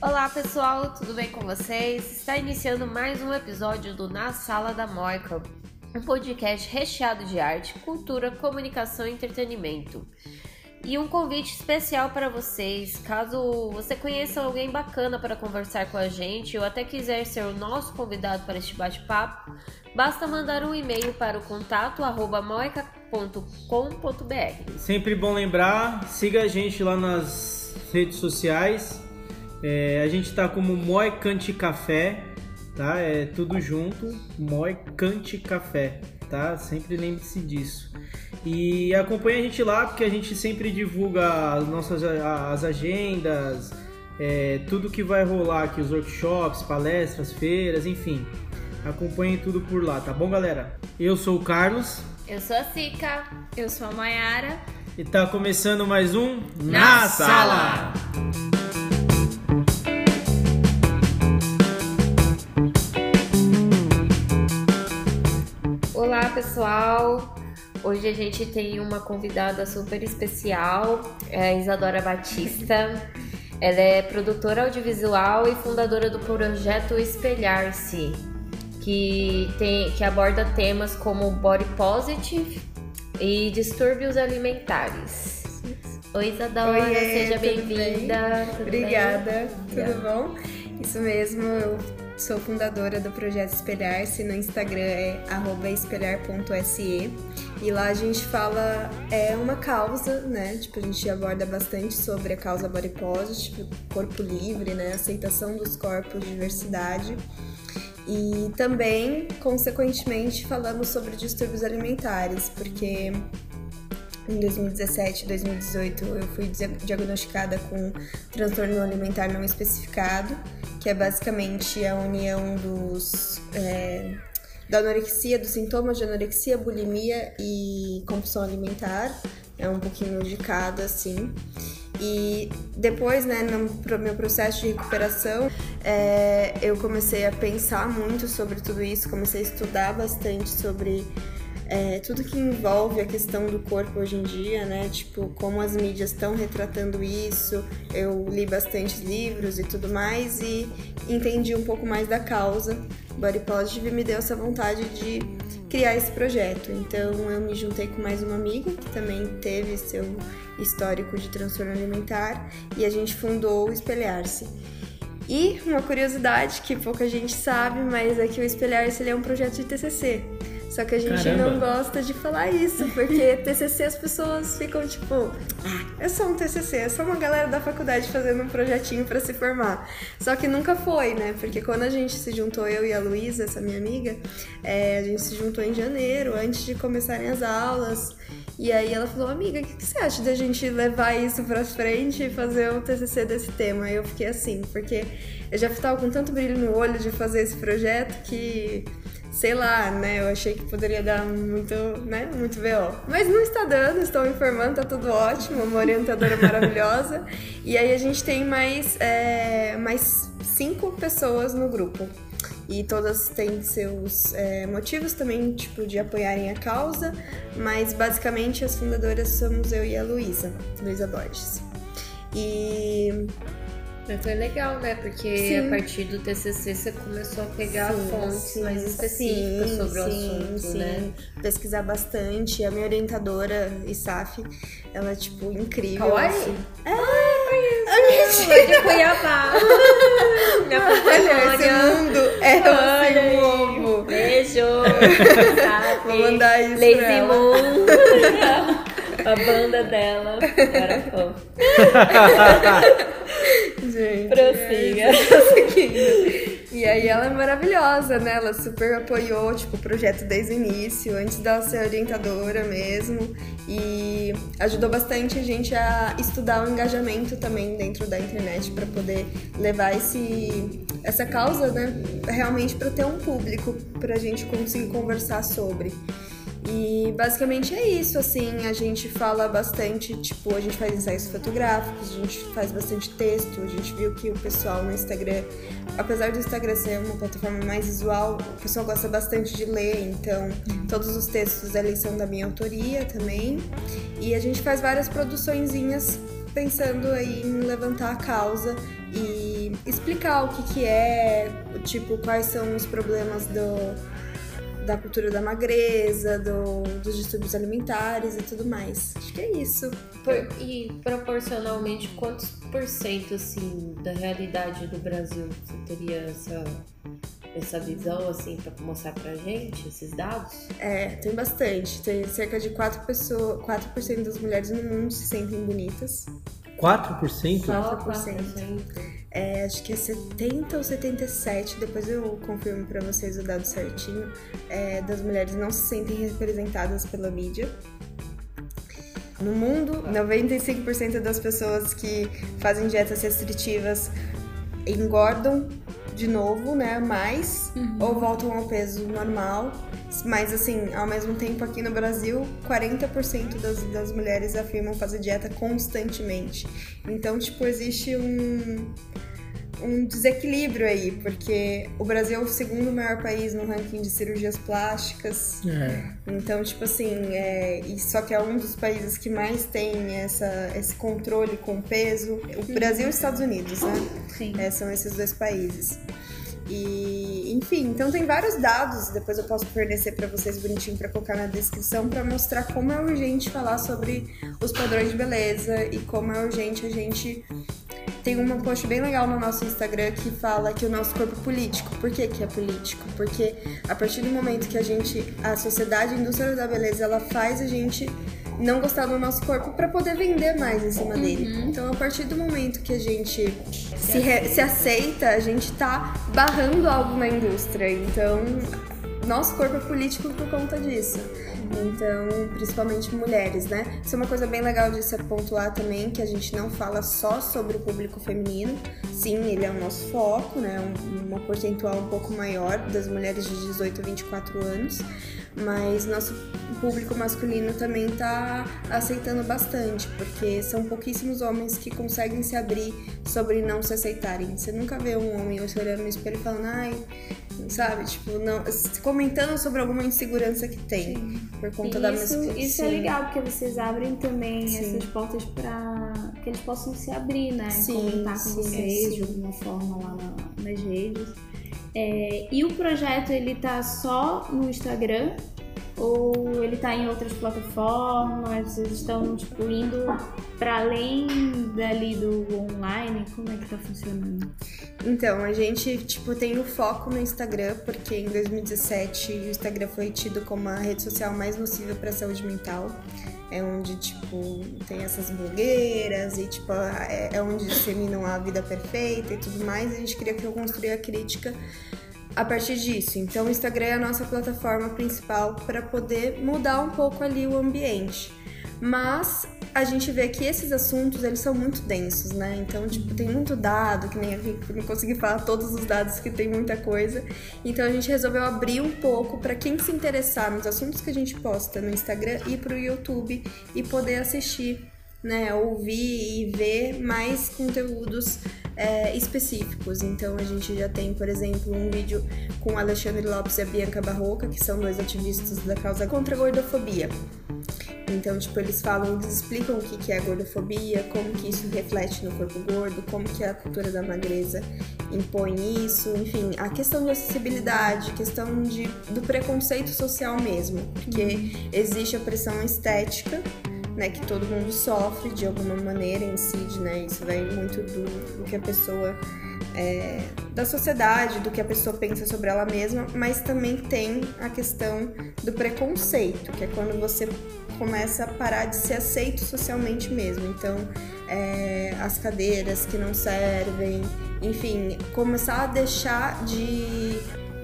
Olá pessoal, tudo bem com vocês? Está iniciando mais um episódio do Na Sala da Moica, um podcast recheado de arte, cultura, comunicação e entretenimento. E um convite especial para vocês, caso você conheça alguém bacana para conversar com a gente ou até quiser ser o nosso convidado para este bate-papo, basta mandar um e-mail para o contato moica.com.br. Sempre bom lembrar, siga a gente lá nas redes sociais. É, a gente tá como Moicante Café, tá? É tudo junto, Moicante Café, tá? Sempre lembre-se disso. E acompanhe a gente lá, porque a gente sempre divulga as nossas as agendas, é, tudo que vai rolar aqui, os workshops, palestras, feiras, enfim. Acompanhe tudo por lá, tá bom, galera? Eu sou o Carlos. Eu sou a Sica. Eu sou a Mayara. E tá começando mais um Na, Na Sala. Sala. Olá, pessoal. Hoje a gente tem uma convidada super especial, é a Isadora Batista. Ela é produtora audiovisual e fundadora do projeto Espelhar-se, que, tem, que aborda temas como body positive e distúrbios alimentares. Oi, Isadora, Oiê, seja bem-vinda. Obrigada, bem? tudo bom? Isso mesmo, eu sou fundadora do projeto Espelhar-se, no Instagram é espelhar.se e lá a gente fala, é uma causa, né? Tipo, a gente aborda bastante sobre a causa body positive, corpo livre, né? Aceitação dos corpos, diversidade. E também, consequentemente, falamos sobre distúrbios alimentares, porque em 2017 e 2018 eu fui diagnosticada com transtorno alimentar não especificado, que é basicamente a união dos é, da anorexia, dos sintomas de anorexia, bulimia e compulsão alimentar. É um pouquinho de cada, assim. E depois, né, no meu processo de recuperação, é, eu comecei a pensar muito sobre tudo isso, comecei a estudar bastante sobre é, tudo que envolve a questão do corpo hoje em dia, né? Tipo, como as mídias estão retratando isso. Eu li bastante livros e tudo mais e entendi um pouco mais da causa. Body Positive me deu essa vontade de criar esse projeto. Então eu me juntei com mais uma amiga que também teve seu histórico de transtorno alimentar e a gente fundou o Espelhar-se. E uma curiosidade que pouca gente sabe, mas é que o Espelhar-se é um projeto de TCC. Só que a gente Caramba. não gosta de falar isso, porque TCC as pessoas ficam tipo, ah, é só um TCC, é só uma galera da faculdade fazendo um projetinho para se formar. Só que nunca foi, né? Porque quando a gente se juntou, eu e a Luísa, essa minha amiga, é, a gente se juntou em janeiro, antes de começarem as aulas. E aí ela falou, amiga, o que, que, você acha da gente levar isso pra frente e fazer o TCC desse tema? E eu fiquei assim, porque eu já tava com tanto brilho no olho de fazer esse projeto que sei lá, né? Eu achei que poderia dar muito, né? Muito VO. Mas não está dando, estou informando, tá tudo ótimo, uma orientadora maravilhosa. E aí a gente tem mais, é, mais cinco pessoas no grupo. E todas têm seus é, motivos também, tipo, de apoiarem a causa, mas basicamente as fundadoras somos eu e a Luísa, Luísa Borges. E foi legal, né? Porque sim. a partir do TCC você começou a pegar sim, fontes sim, mais específicas sobre o assunto, né? Pesquisar bastante. A minha orientadora, Isaf, ela é, tipo, incrível. Kawaii? Assim. É, conheço. É de Cuiabá. Minha esse mundo é seu ovo. Beijo. Vou mandar isso Lazy pra ela. Moon. a banda dela. Era fã. Gente. Prossiga. É, e aí ela é maravilhosa, né? Ela super apoiou, tipo, o projeto desde o início, antes dela ser orientadora mesmo. E ajudou bastante a gente a estudar o engajamento também dentro da internet para poder levar esse, essa causa, né? Realmente para ter um público, pra gente conseguir conversar sobre. E basicamente é isso, assim, a gente fala bastante, tipo, a gente faz ensaios fotográficos, a gente faz bastante texto, a gente viu que o pessoal no Instagram, apesar do Instagram ser uma plataforma mais visual, o pessoal gosta bastante de ler, então todos os textos ali são da minha autoria também. E a gente faz várias produçõezinhas pensando aí em levantar a causa e explicar o que, que é, tipo, quais são os problemas do da cultura da magreza, do, dos distúrbios alimentares e tudo mais. Acho que é isso. Por, e proporcionalmente, quantos por cento, assim, da realidade do Brasil você teria essa, essa visão, assim, para mostrar pra gente, esses dados? É, tem bastante. Tem cerca de 4%, pessoas, 4 das mulheres no mundo se sentem bonitas. 4%? 4%. É, acho que é 70 ou 77, depois eu confirmo para vocês o dado certinho, é, das mulheres não se sentem representadas pela mídia. No mundo, 95% das pessoas que fazem dietas restritivas engordam de novo, né? Mais, uhum. ou voltam ao peso normal. Mas, assim, ao mesmo tempo, aqui no Brasil, 40% das, das mulheres afirmam fazer dieta constantemente. Então, tipo, existe um um desequilíbrio aí, porque o Brasil é o segundo maior país no ranking de cirurgias plásticas. É. Então, tipo assim, é, e só que é um dos países que mais tem essa, esse controle com peso. O Brasil e os Estados Unidos, né? Sim. É, são esses dois países. Enfim, então tem vários dados, depois eu posso fornecer para vocês bonitinho para colocar na descrição para mostrar como é urgente falar sobre os padrões de beleza e como é urgente a gente tem uma post bem legal no nosso Instagram que fala que o nosso corpo é político. Por que, que é político? Porque a partir do momento que a gente, a sociedade, a indústria da beleza, ela faz a gente não gostar do nosso corpo para poder vender mais em cima uhum. dele. Então, a partir do momento que a gente se, re, se aceita, a gente tá barrando algo na indústria. Então, nosso corpo é político por conta disso. Então, principalmente mulheres, né? Isso é uma coisa bem legal de se pontuar também, que a gente não fala só sobre o público feminino. Sim, ele é o nosso foco, né? Um, uma percentual um pouco maior das mulheres de 18 a 24 anos. Mas nosso público masculino também tá aceitando bastante, porque são pouquíssimos homens que conseguem se abrir sobre não se aceitarem. Você nunca vê um homem olhando no espelho e falando, ai, sabe? Tipo, não, comentando sobre alguma insegurança que tem Sim. por conta da isso, Isso é legal, porque vocês abrem também Sim. essas portas para que eles possam se abrir, né? Sim, Comentar com vocês de alguma forma lá na, nas redes. É, e o projeto ele tá só no Instagram ou ele está em outras plataformas? Vocês estão tipo, indo para além dali do online? Como é que está funcionando? Então, a gente tipo, tem o foco no Instagram, porque em 2017 o Instagram foi tido como a rede social mais nociva para a saúde mental. É onde, tipo, tem essas blogueiras e, tipo, é, é onde disseminam a vida perfeita e tudo mais. A gente queria que eu construía a crítica a partir disso. Então, o Instagram é a nossa plataforma principal para poder mudar um pouco ali o ambiente. Mas a gente vê que esses assuntos, eles são muito densos, né? Então, tipo, tem muito dado, que nem eu não consegui falar todos os dados, que tem muita coisa. Então, a gente resolveu abrir um pouco para quem se interessar nos assuntos que a gente posta no Instagram e para o YouTube e poder assistir né, ouvir e ver mais conteúdos é, específicos. Então a gente já tem, por exemplo, um vídeo com Alexandre Lopes e a Bianca Barroca, que são dois ativistas da causa contra a gordofobia. Então, tipo, eles falam, eles explicam o que é a gordofobia, como que isso reflete no corpo gordo, como que a cultura da magreza impõe isso, enfim, a questão de acessibilidade, questão de, do preconceito social mesmo, porque existe a pressão estética né, que todo mundo sofre de alguma maneira, incide, né? Isso vai muito do, do que a pessoa é, da sociedade, do que a pessoa pensa sobre ela mesma, mas também tem a questão do preconceito, que é quando você começa a parar de ser aceito socialmente mesmo. Então, é, as cadeiras que não servem, enfim, começar a deixar de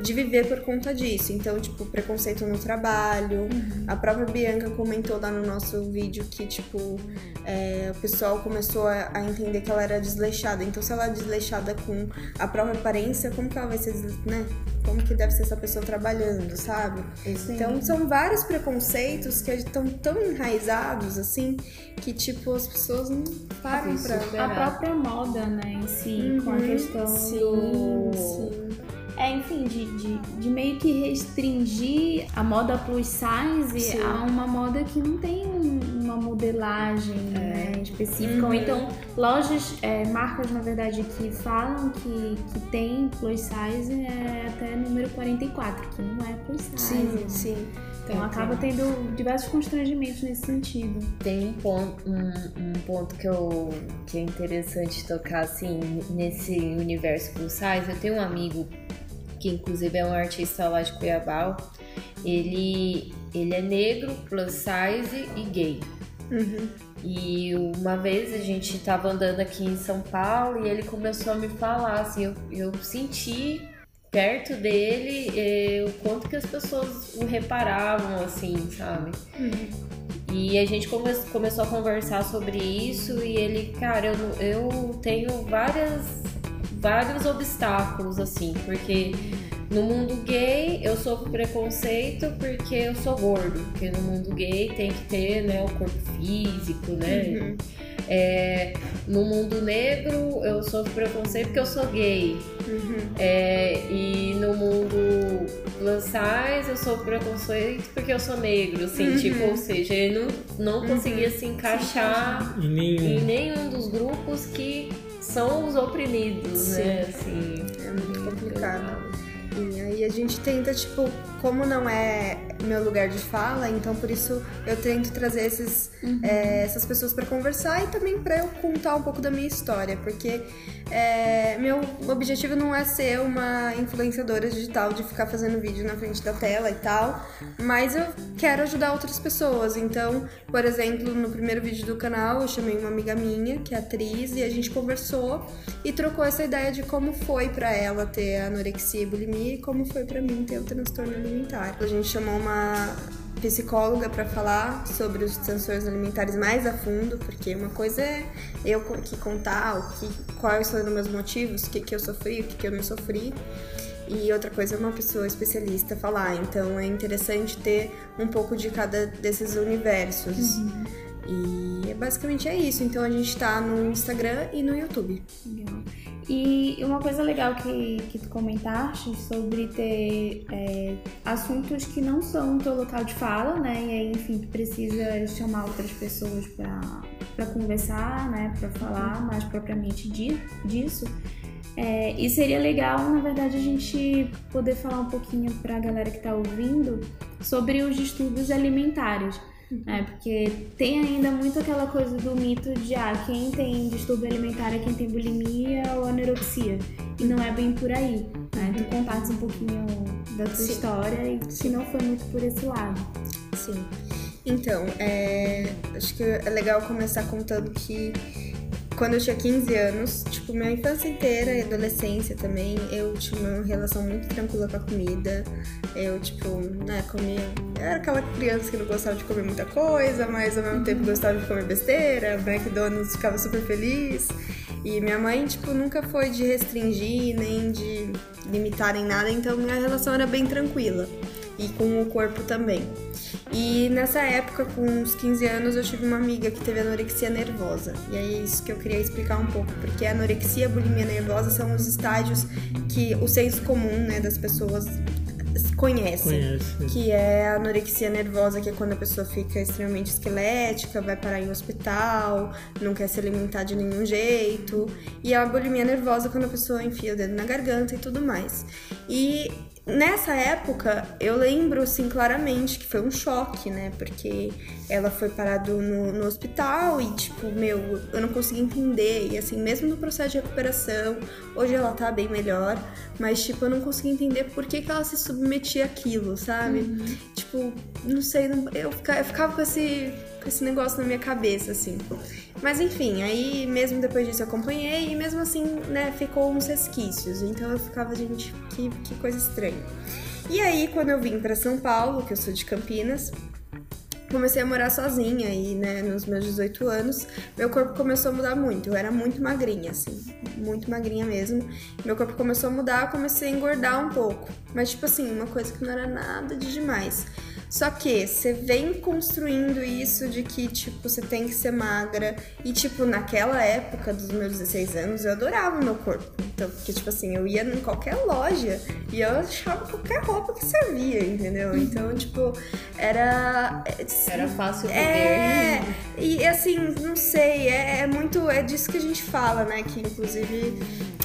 de viver por conta disso. Então, tipo, preconceito no trabalho. Uhum. A própria Bianca comentou lá no nosso vídeo que, tipo, é, o pessoal começou a, a, entender que ela era desleixada. Então, se ela é desleixada com a própria aparência, como que ela vai ser, né? Como que deve ser essa pessoa trabalhando, sabe? Sim. Então, são vários preconceitos que estão tão enraizados, assim, que, tipo, as pessoas não param pra... A própria moda, né, em si, uhum. com a uhum. questão sim, do... Sim é, enfim, de, de, de, meio que restringir a moda plus size Sim. a uma moda que não tem uma modelagem, é. né? específica. Uhum. Ou então, lojas, é, marcas, na verdade, que falam que, que tem plus size é até número 44, que não é plus size. Sim, né? sim. Então acaba tendo diversos constrangimentos nesse sentido. Tem um ponto, um, um, ponto que, eu, que é interessante tocar assim nesse universo plus size. Eu tenho um amigo que inclusive é um artista lá de Cuiabá. Ele, ele é negro, plus size e gay. Uhum. E uma vez a gente tava andando aqui em São Paulo e ele começou a me falar, assim, eu, eu senti perto dele eh, o quanto que as pessoas o reparavam, assim, sabe? Uhum. E a gente come, começou a conversar sobre isso e ele, cara, eu, eu tenho várias, vários obstáculos, assim, porque no mundo gay eu sofro preconceito porque eu sou gordo, porque no mundo gay tem que ter né, o corpo físico, né? Uhum. É, no mundo negro eu sofro preconceito porque eu sou gay. Uhum. É, e no mundo plus size eu sofro preconceito porque eu sou negro, assim, uhum. tipo, ou seja, ele não, não uhum. conseguia se encaixar em nenhum. em nenhum dos grupos que são os oprimidos, Sim. né? Assim, é muito complicado. E aí a gente tenta, tipo, como não é meu lugar de fala, então por isso eu tento trazer esses, uhum. é, essas pessoas para conversar e também para eu contar um pouco da minha história, porque é, meu objetivo não é ser uma influenciadora digital de ficar fazendo vídeo na frente da tela e tal, mas eu quero ajudar outras pessoas. Então, por exemplo, no primeiro vídeo do canal eu chamei uma amiga minha, que é atriz, e a gente conversou e trocou essa ideia de como foi para ela ter anorexia e bulimia e como foi para mim ter o transtorno alimentar. A gente chamou uma psicóloga para falar sobre os transtornos alimentares mais a fundo, porque uma coisa é eu que contar o que, quais são os meus motivos, o que, que eu sofri, o que, que eu não sofri. E outra coisa é uma pessoa especialista falar. Então é interessante ter um pouco de cada desses universos. Uhum. E basicamente é isso. Então a gente tá no Instagram e no YouTube. Legal. E uma coisa legal que, que tu comentaste sobre ter é, assuntos que não são o teu local de fala, né? E aí, enfim, tu precisa chamar outras pessoas para conversar, né? Para falar mais propriamente de, disso. É, e seria legal, na verdade, a gente poder falar um pouquinho para a galera que está ouvindo sobre os distúrbios alimentares. É, porque tem ainda muito aquela coisa do mito de ah, quem tem distúrbio alimentar é quem tem bulimia ou anorexia. E não é bem por aí. Né? Tu contaste um pouquinho da tua Sim. história e se não foi muito por esse lado. Sim. Então, é, acho que é legal começar contando que quando eu tinha 15 anos, tipo, minha infância inteira e adolescência também, eu tinha uma relação muito tranquila com a comida. Eu, tipo, né, comia. Eu era aquela criança que não gostava de comer muita coisa, mas ao mesmo tempo gostava de comer besteira. McDonald's ficava super feliz. E minha mãe, tipo, nunca foi de restringir nem de limitar em nada, então minha relação era bem tranquila. E com o corpo também. E nessa época, com uns 15 anos, eu tive uma amiga que teve anorexia nervosa. E é isso que eu queria explicar um pouco, porque a anorexia e a bulimia nervosa são os estágios que o senso comum, né, das pessoas conhece, conhece, que é a anorexia nervosa, que é quando a pessoa fica extremamente esquelética, vai parar em hospital, não quer se alimentar de nenhum jeito, e a bulimia nervosa quando a pessoa enfia o dedo na garganta e tudo mais. E Nessa época, eu lembro, assim, claramente que foi um choque, né? Porque ela foi parada no, no, hospital e, tipo, meu, eu não consegui entender. E, assim, mesmo no processo de recuperação, hoje ela tá bem melhor, mas, tipo, eu não consegui entender por que, que ela se submetia àquilo, sabe? Uhum. Tipo, não sei, eu ficava, eu ficava com esse, esse negócio na minha cabeça, assim. Mas enfim, aí mesmo depois disso eu acompanhei e mesmo assim, né, ficou uns resquícios. Então eu ficava, gente, que, que coisa estranha. E aí, quando eu vim para São Paulo, que eu sou de Campinas, comecei a morar sozinha e, né, nos meus 18 anos, meu corpo começou a mudar muito. Eu era muito magrinha, assim, muito magrinha mesmo. Meu corpo começou a mudar, eu comecei a engordar um pouco. Mas, tipo assim, uma coisa que não era nada de demais. Só que você vem construindo isso de que, tipo, você tem que ser magra. E, tipo, naquela época dos meus 16 anos, eu adorava o meu corpo. Então, porque, tipo assim, eu ia em qualquer loja e eu achava qualquer roupa que servia, entendeu? Então, tipo, era. Era fácil ver. É. E, assim, não sei, é, é muito. É disso que a gente fala, né? Que, inclusive,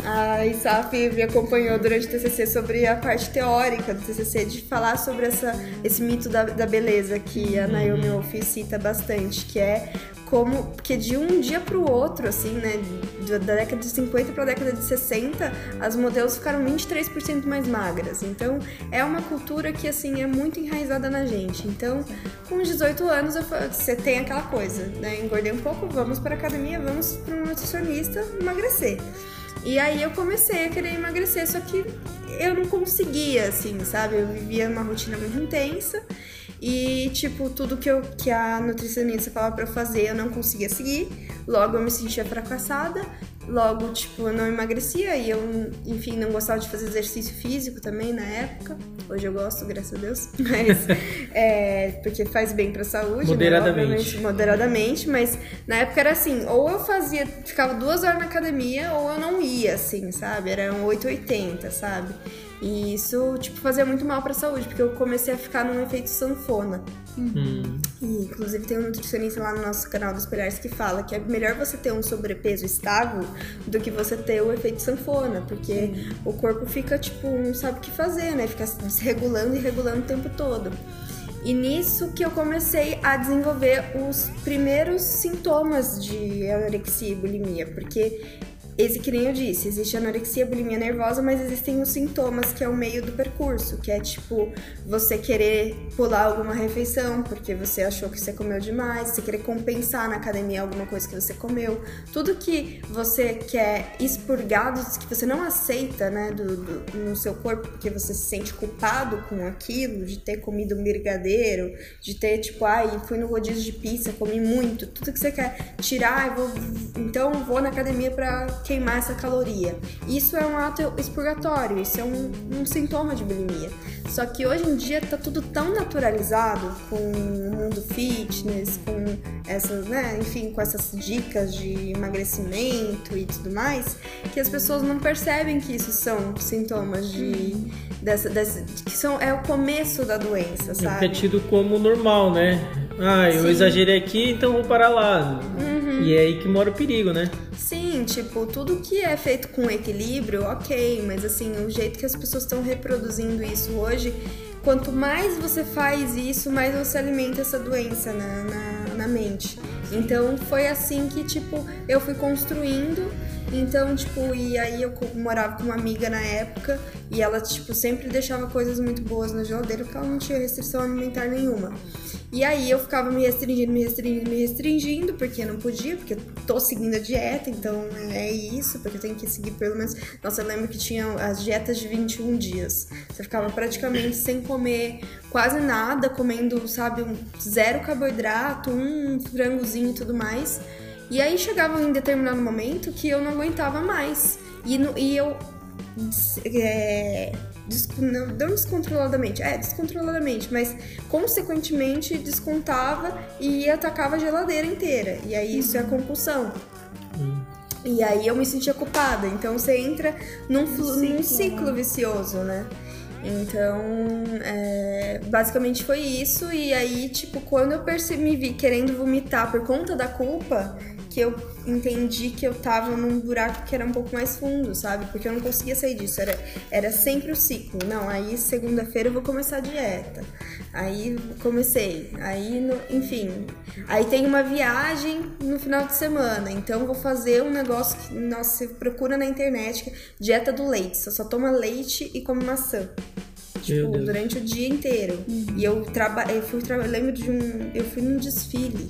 a ISAF me acompanhou durante o TCC sobre a parte teórica do TCC, de falar sobre essa, esse mito da, da beleza que a Naomi uhum. Wolf cita bastante, que é como porque de um dia para o outro, assim, né, da década de 50 para a década de 60, as modelos ficaram 23% mais magras. Então, é uma cultura que assim é muito enraizada na gente. Então, com 18 anos, você tem aquela coisa, né, engordei um pouco, vamos para academia, vamos para um nutricionista emagrecer. E aí eu comecei a querer emagrecer, só que eu não conseguia, assim, sabe? Eu vivia uma rotina muito intensa e, tipo, tudo que, eu, que a nutricionista falava pra eu fazer eu não conseguia seguir. Logo eu me sentia fracassada. Logo, tipo, eu não emagrecia e eu, enfim, não gostava de fazer exercício físico também na época. Hoje eu gosto, graças a Deus. Mas, é, porque faz bem pra saúde. Né? Moderadamente. Né? Moderadamente, mas na época era assim, ou eu fazia, ficava duas horas na academia, ou eu não ia, assim, sabe? Era um 880, sabe? E isso, tipo, fazia muito mal pra saúde, porque eu comecei a ficar num efeito sanfona. Uhum. E, inclusive, tem um nutricionista lá no nosso canal dos Pilares que fala que é melhor você ter um sobrepeso estável do que você ter o efeito sanfona, porque uhum. o corpo fica, tipo, não sabe o que fazer, né? Fica desregulando e regulando o tempo todo. E nisso que eu comecei a desenvolver os primeiros sintomas de anorexia e bulimia, porque esse que nem eu disse, existe anorexia, bulimia nervosa, mas existem os sintomas que é o meio do percurso, que é tipo você querer pular alguma refeição porque você achou que você comeu demais, você querer compensar na academia alguma coisa que você comeu, tudo que você quer expurgar, que você não aceita, né, do, do, no seu corpo porque você se sente culpado com aquilo, de ter comido um brigadeiro, de ter tipo, ai, fui no rodízio de pizza, comi muito, tudo que você quer tirar, vou, então vou na academia para queimar essa caloria. Isso é um ato expurgatório, isso é um, um sintoma de bulimia. Só que hoje em dia tá tudo tão naturalizado com o mundo fitness, com essas, né, enfim, com essas dicas de emagrecimento e tudo mais, que as pessoas não percebem que isso são sintomas de dessa, dessa que são é o começo da doença, sabe? É tido como normal, né? Ah, eu Sim. exagerei aqui, então vou parar lá. Uhum. E é aí que mora o perigo, né? Sim, tipo, tudo que é feito com equilíbrio, ok, mas assim, o jeito que as pessoas estão reproduzindo isso hoje, quanto mais você faz isso, mais você alimenta essa doença na, na, na mente. Então foi assim que, tipo, eu fui construindo então, tipo, e aí eu morava com uma amiga na época e ela, tipo, sempre deixava coisas muito boas na geladeira porque ela não tinha restrição alimentar nenhuma. E aí eu ficava me restringindo, me restringindo, me restringindo, porque não podia, porque eu tô seguindo a dieta, então é isso, porque eu tenho que seguir pelo menos. Nossa, eu lembro que tinha as dietas de 21 dias. Você ficava praticamente sem comer quase nada, comendo, sabe, um zero carboidrato, um frangozinho e tudo mais. E aí chegava em determinado momento que eu não aguentava mais. E, no, e eu. É, não, não descontroladamente, é, descontroladamente, mas consequentemente descontava e atacava a geladeira inteira. E aí isso é compulsão. Hum. E aí eu me sentia culpada. Então você entra num, ciclo, num ciclo né? vicioso, né? Então, é, basicamente foi isso. E aí, tipo, quando eu percebi, me vi querendo vomitar por conta da culpa, que eu entendi que eu tava num buraco que era um pouco mais fundo, sabe? Porque eu não conseguia sair disso. Era, era sempre o ciclo. Não, aí segunda-feira eu vou começar a dieta. Aí comecei. Aí, no, enfim. Aí tem uma viagem no final de semana. Então vou fazer um negócio que, nossa, você procura na internet, é dieta do leite. Você só toma leite e come maçã. Tipo, durante o dia inteiro. Uhum. E eu trabalhei, eu fui, eu lembro de um, eu fui num desfile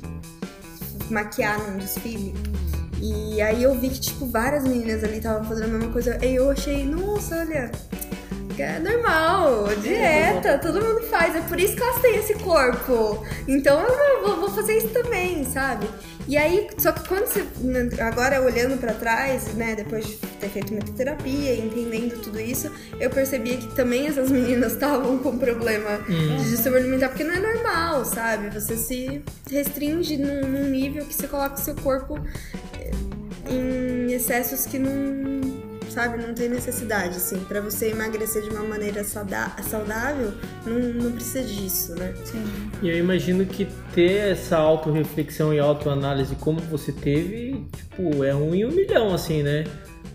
maquiar num desfile. E aí eu vi que, tipo, várias meninas ali estavam fazendo a mesma coisa. E eu achei, nossa, olha, é normal, dieta, todo mundo faz. É por isso que elas têm esse corpo. Então eu vou, vou fazer isso também, sabe? E aí, só que quando você. Agora olhando para trás, né, depois de ter feito muita terapia, entendendo tudo isso, eu percebia que também essas meninas estavam com problema hum. de distúrbio alimentar, porque não é normal, sabe? Você se restringe num, num nível que você coloca o seu corpo eh, em excessos que não sabe? Não tem necessidade, assim. para você emagrecer de uma maneira saudável, não, não precisa disso, né? Sim. E eu imagino que ter essa autorreflexão e autoanálise como você teve, tipo, é um em um milhão, assim, né?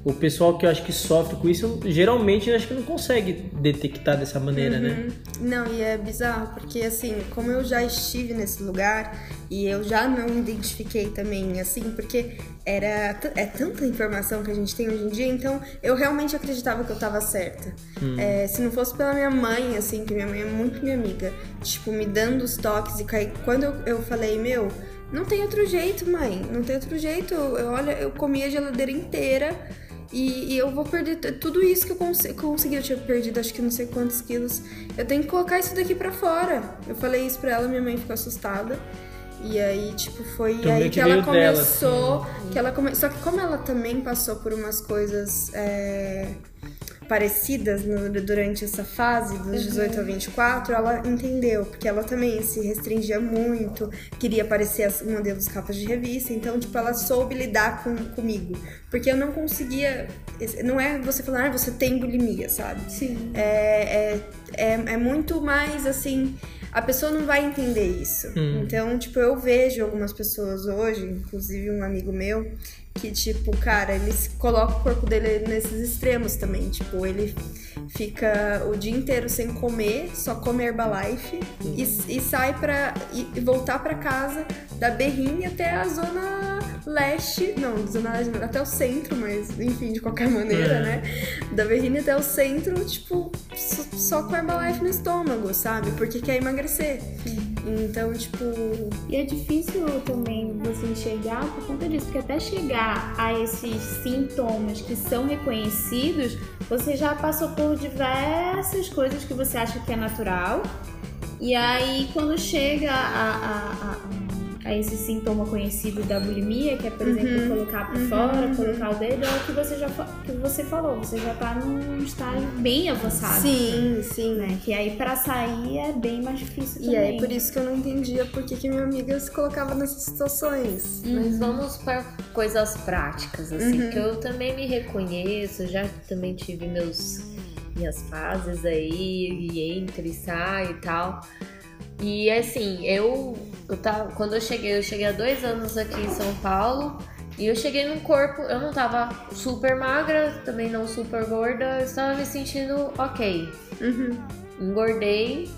O pessoal que eu acho que sofre com isso, geralmente eu acho que não consegue detectar dessa maneira, né? uhum. né? Não, e é bizarro, porque assim, como eu já estive nesse lugar e eu já não me identifiquei também, assim, porque era é tanta informação que a gente tem hoje em dia, então eu realmente acreditava que eu tava certa. Hum. É, se não fosse pela minha mãe, assim, que minha mãe é muito minha amiga, tipo, me dando os toques e quando eu, eu falei, meu, não tem outro jeito, mãe, não tem outro jeito. Eu, olha, eu comi a geladeira inteira e, e, eu vou perder tudo isso que eu cons consegui. Eu tinha perdido acho que não sei quantos quilos. Eu tenho que colocar isso daqui pra fora. Eu falei isso pra ela, minha mãe ficou assustada. E aí, tipo, foi então, aí que, ela começou. Dela, assim. que ela come... Só que como ela também passou por umas coisas. É parecidas no, durante essa fase dos 18 uhum. a 24, ela entendeu, porque ela também se restringia muito, queria parecer um modelo dos capas de revista, então, tipo, ela soube lidar com, comigo. Porque eu não conseguia. Não é você falar, ah, você tem bulimia, sabe? Sim. É, é, é, é muito mais assim a pessoa não vai entender isso. Hum. Então, tipo, eu vejo algumas pessoas hoje, inclusive um amigo meu, que, tipo, cara, ele coloca o corpo dele nesses extremos também. Tipo, ele fica o dia inteiro sem comer, só come Herbalife uhum. e, e, sai pra. E, e voltar pra casa da Berrini até a zona leste. Não, zona leste, até o centro, mas enfim, de qualquer maneira, é. né? Da Berrini até o centro, tipo, só, só com Herbalife no estômago, sabe? Porque quer emagrecer. Então, tipo. E é difícil também você enxergar por conta disso, porque até chegar a esses sintomas que são reconhecidos, você já passou por diversas coisas que você acha que é natural. E aí, quando chega a, a, a a esse sintoma conhecido da bulimia, que é, por exemplo, uhum. colocar para uhum. fora, colocar o dedo, é o que você já que você falou, você já tá num estágio bem avançado. Sim, sim. Né? Que aí para sair é bem mais difícil e também. E aí por isso que eu não entendia por que, que minha amiga se colocava nessas situações. Uhum. Mas vamos para coisas práticas, assim, uhum. que eu também me reconheço, já também tive meus minhas fases aí, e entra e sai e tal. E assim, eu, eu tava, quando eu cheguei, eu cheguei há dois anos aqui em São Paulo. E eu cheguei num corpo, eu não tava super magra, também não super gorda, eu estava me sentindo ok. Uhum. Engordei.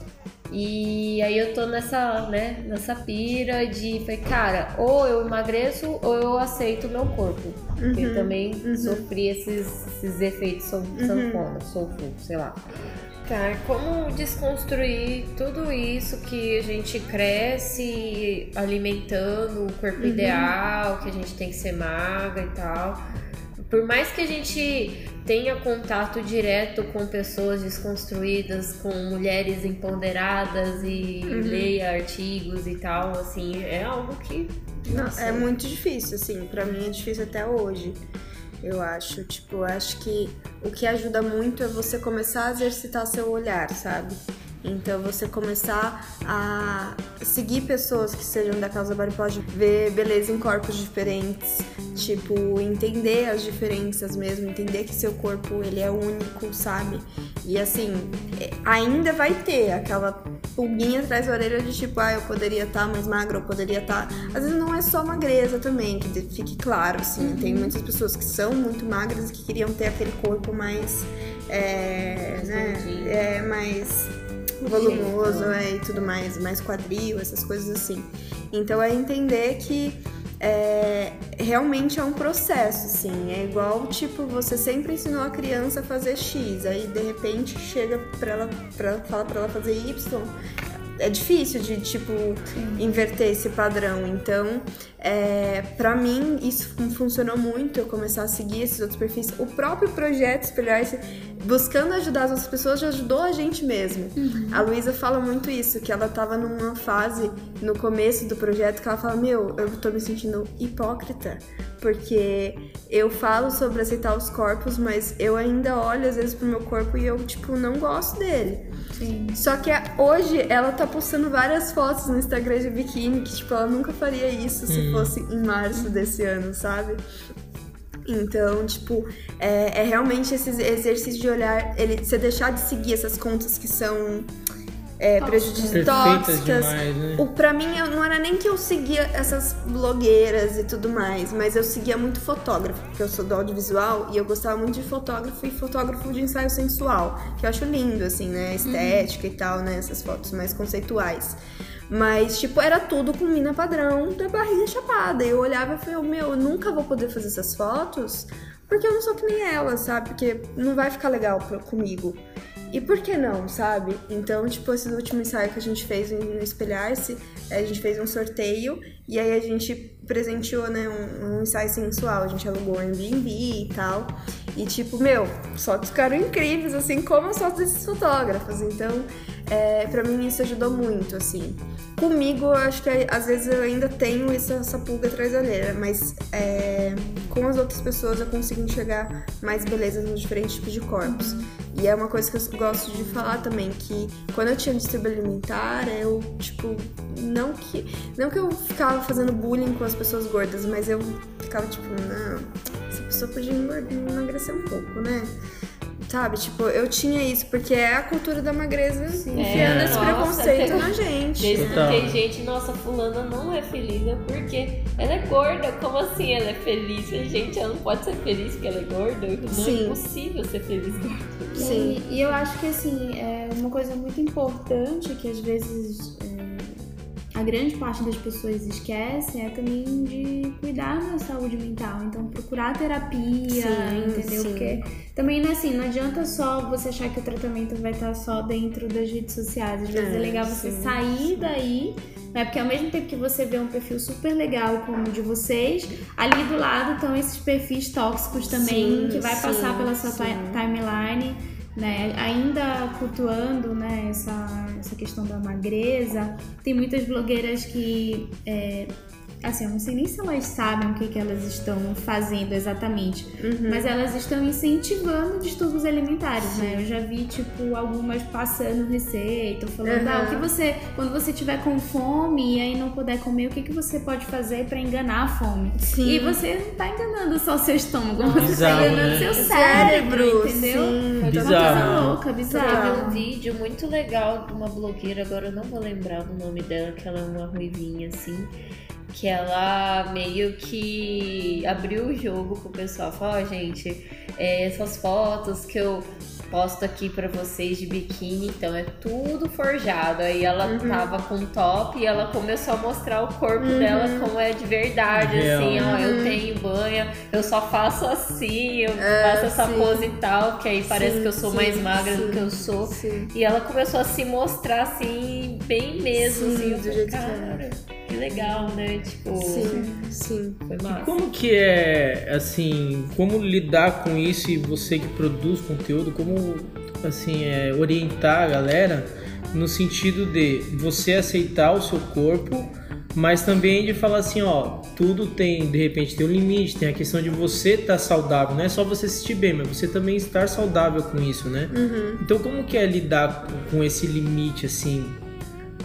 E aí eu tô nessa, né, nessa pira de, falei, cara, ou eu emagreço ou eu aceito o meu corpo. Uhum. Eu também uhum. sofri esses, esses efeitos sanfona, uhum. sulfo, sei lá. Tá, como desconstruir tudo isso que a gente cresce alimentando o corpo uhum. ideal, que a gente tem que ser magra e tal. Por mais que a gente tenha contato direto com pessoas desconstruídas, com mulheres empoderadas e uhum. leia artigos e tal, assim, é algo que. Não, é muito difícil, assim, para mim é difícil até hoje eu acho. Tipo, acho que o que ajuda muito é você começar a exercitar seu olhar, sabe? Então você começar a seguir pessoas que sejam da causa body ver beleza em corpos diferentes, tipo entender as diferenças mesmo, entender que seu corpo ele é único, sabe? E assim, é, ainda vai ter aquela pulguinha atrás da orelha de tipo, ah, eu poderia estar tá mais magra, eu poderia estar. Tá... Às vezes não é só magreza também, que fique claro, assim. Uhum. Tem muitas pessoas que são muito magras e que queriam ter aquele corpo mais. É, né, é mais volumoso é, e tudo mais, mais quadril, essas coisas assim. Então é entender que é, realmente é um processo, assim. É igual, tipo, você sempre ensinou a criança a fazer X, aí de repente chega pra ela, pra, fala pra ela fazer Y. É difícil de, tipo, Sim. inverter esse padrão. Então, é, para mim, isso funcionou muito, eu começar a seguir esses outros perfis. O próprio projeto Espelhar-se buscando ajudar as outras pessoas já ajudou a gente mesmo. Uhum. A Luísa fala muito isso, que ela tava numa fase no começo do projeto que ela fala: Meu, eu tô me sentindo hipócrita, porque eu falo sobre aceitar os corpos, mas eu ainda olho às vezes pro meu corpo e eu, tipo, não gosto dele. Sim. Só que hoje ela tá postando várias fotos no Instagram de biquíni, que, tipo, ela nunca faria isso se hum. fosse em março desse ano, sabe? Então, tipo, é, é, realmente esse exercício de olhar, ele, você deixar de seguir essas contas que são é, prejudiciais, tóxicas. Demais, né? O, pra mim, eu, não era nem que eu seguia essas blogueiras e tudo mais, mas eu seguia muito fotógrafo, porque eu sou do audiovisual e eu gostava muito de fotógrafo e fotógrafo de ensaio sensual, que eu acho lindo, assim, né? Estética uhum. e tal, né? Essas fotos mais conceituais. Mas, tipo, era tudo com mina padrão da barriga chapada. Eu olhava e falei, meu, eu nunca vou poder fazer essas fotos porque eu não sou que nem ela, sabe? Porque não vai ficar legal pra, comigo. E por que não, sabe? Então, tipo, esse último ensaio que a gente fez no Espelhar-se, a gente fez um sorteio e aí a gente presenteou, né, um, um ensaio sensual. A gente alugou um Airbnb e tal. E, tipo, meu, fotos ficaram incríveis, assim como as fotos desses fotógrafos. Então, é, para mim isso ajudou muito, assim. Comigo, eu acho que às vezes eu ainda tenho essa, essa pulga orelha, mas é, com as outras pessoas eu consigo enxergar mais belezas nos diferentes tipos de corpos. E é uma coisa que eu gosto de falar também, que quando eu tinha distúrbio alimentar, eu, tipo, não que, não que eu ficava fazendo bullying com as pessoas gordas, mas eu ficava tipo, não, essa pessoa podia emagrecer um pouco, né? Sabe, tipo, eu tinha isso, porque é a cultura da magreza Sim. enfiando é. esse nossa, preconceito tem, na gente. Desde tem gente, nossa, fulana não é feliz, é porque ela é gorda. Como assim ela é feliz? Gente, ela não pode ser feliz porque ela é gorda. Não é Sim. é possível ser feliz gorda. Sim. E, e, eu acho que assim, é uma coisa muito importante que às vezes. É a grande parte das pessoas esquece é também de cuidar da saúde mental. Então, procurar terapia, sim, entendeu? Sim. Porque também não é assim, não adianta só você achar que o tratamento vai estar só dentro das redes sociais. Às vezes é, é legal você sim, sair daí né? Porque ao mesmo tempo que você vê um perfil super legal como o de vocês, ali do lado estão esses perfis tóxicos também, sim, que vai sim, passar pela sua timeline né? Ainda cultuando né, essa, essa questão da magreza, tem muitas blogueiras que é, assim, eu não sei nem se elas sabem o que, que elas estão fazendo exatamente, uhum. mas elas estão incentivando distúrbios alimentares, né? Eu já vi, tipo, algumas passando receita, falando, uhum. ah, o que você, quando você tiver com fome e aí não puder comer, o que, que você pode fazer para enganar a fome? Sim. E você não tá enganando só o seu estômago, você tá bizarro, tá enganando né? seu cérebro, entendeu? Sim. É bizarro. uma coisa louca, bizarro. Teve um vídeo muito legal de uma blogueira, agora eu não vou lembrar o nome dela, que ela é uma ruivinha, assim, que ela meio que abriu o jogo pro pessoal. Falou, oh, gente, é, essas fotos que eu posto aqui para vocês de biquíni, então é tudo forjado. Aí ela uhum. tava com top e ela começou a mostrar o corpo uhum. dela como é de verdade, Real. assim, ó, eu uhum. tenho banha, eu só faço assim, eu é, faço essa sim. pose e tal, que aí parece sim, que eu sou sim, mais magra do que eu sou. E ela começou a se mostrar assim, bem mesmo, assim, eu falei, cara, que legal, né? Tipo, sim, sim. Foi massa. E como que é, assim, como lidar com isso e você que produz conteúdo, como, assim, é, orientar a galera no sentido de você aceitar o seu corpo, mas também de falar assim, ó, tudo tem, de repente, tem um limite, tem a questão de você estar tá saudável, não é só você se sentir bem, mas você também estar saudável com isso, né? Uhum. Então, como que é lidar com esse limite, assim,